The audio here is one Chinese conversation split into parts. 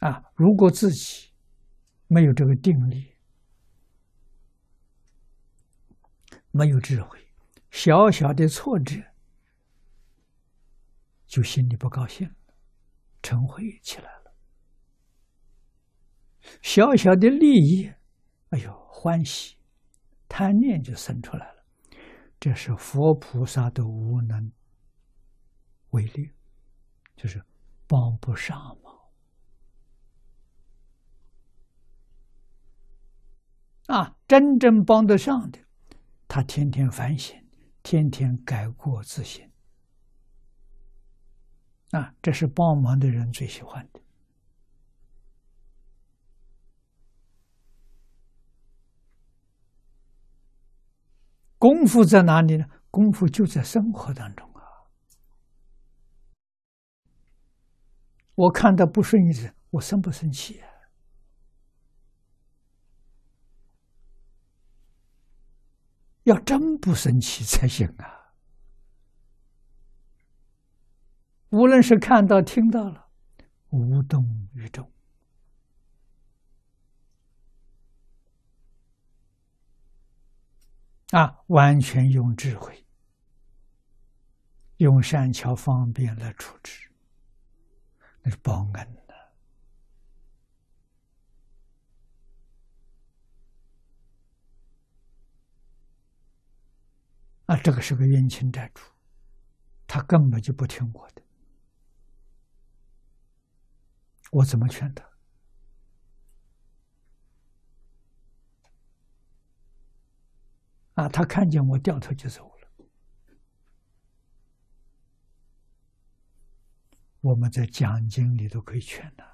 啊，如果自己没有这个定力，没有智慧，小小的挫折就心里不高兴，嗔恚起来了；小小的利益，哎呦，欢喜，贪念就生出来了。这是佛菩萨的无能为力，就是帮不上忙。啊，真正帮得上的，他天天反省，天天改过自新。啊，这是帮忙的人最喜欢的。功夫在哪里呢？功夫就在生活当中啊！我看到不顺意的，我生不生气啊？要真不生气才行啊！无论是看到、听到了，无动于衷。啊，完全用智慧、用善巧方便来处置，那是报恩啊，这个是个冤亲债主，他根本就不听我的，我怎么劝他？啊！他看见我掉头就走了。我们在讲经里都可以劝他，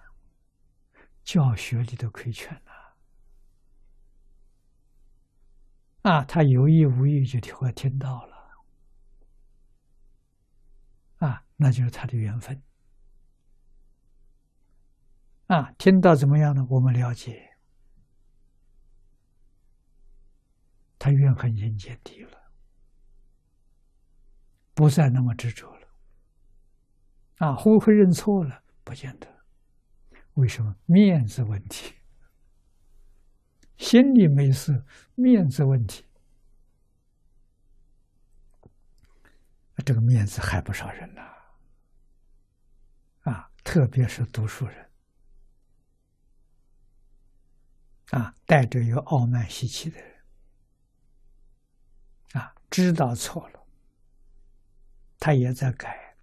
教学里都可以劝他。啊他有意无意就听听到了，啊，那就是他的缘分。啊，听到怎么样呢？我们了解。他怨恨已经减低了，不再那么执着了。啊，会不会认错了？不见得。为什么？面子问题。心里没事，面子问题。这个面子害不少人呐。啊，特别是读书人。啊，带着有傲慢习气的人。啊知道错了，他也在改，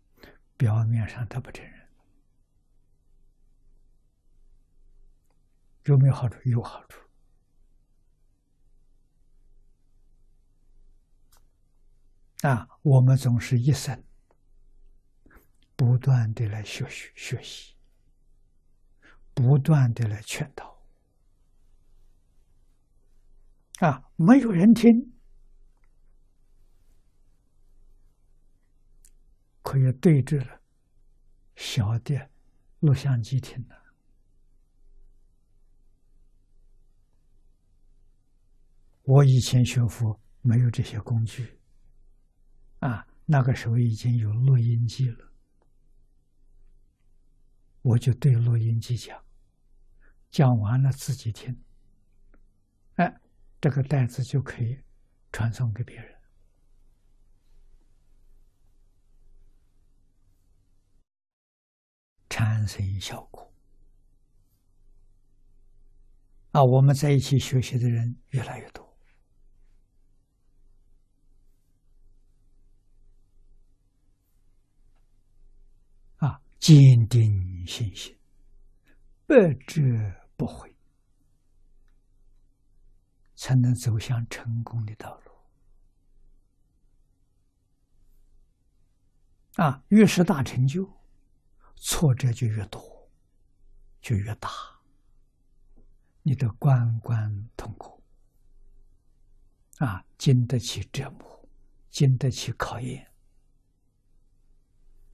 表面上他不承认，有没有好处？有好处。啊，我们总是一生不断的来学习学习，不断的来劝导，啊，没有人听。可以对着了小的录像机听的。我以前学佛没有这些工具，那个时候已经有录音机了，我就对录音机讲，讲完了自己听，哎，这个袋子就可以传送给别人。产生效果啊！我们在一起学习的人越来越多坚定信心，百折不回，才能走向成功的道路啊！越是大成就。挫折就越多，就越大，你的关关痛苦啊，经得起折磨，经得起考验。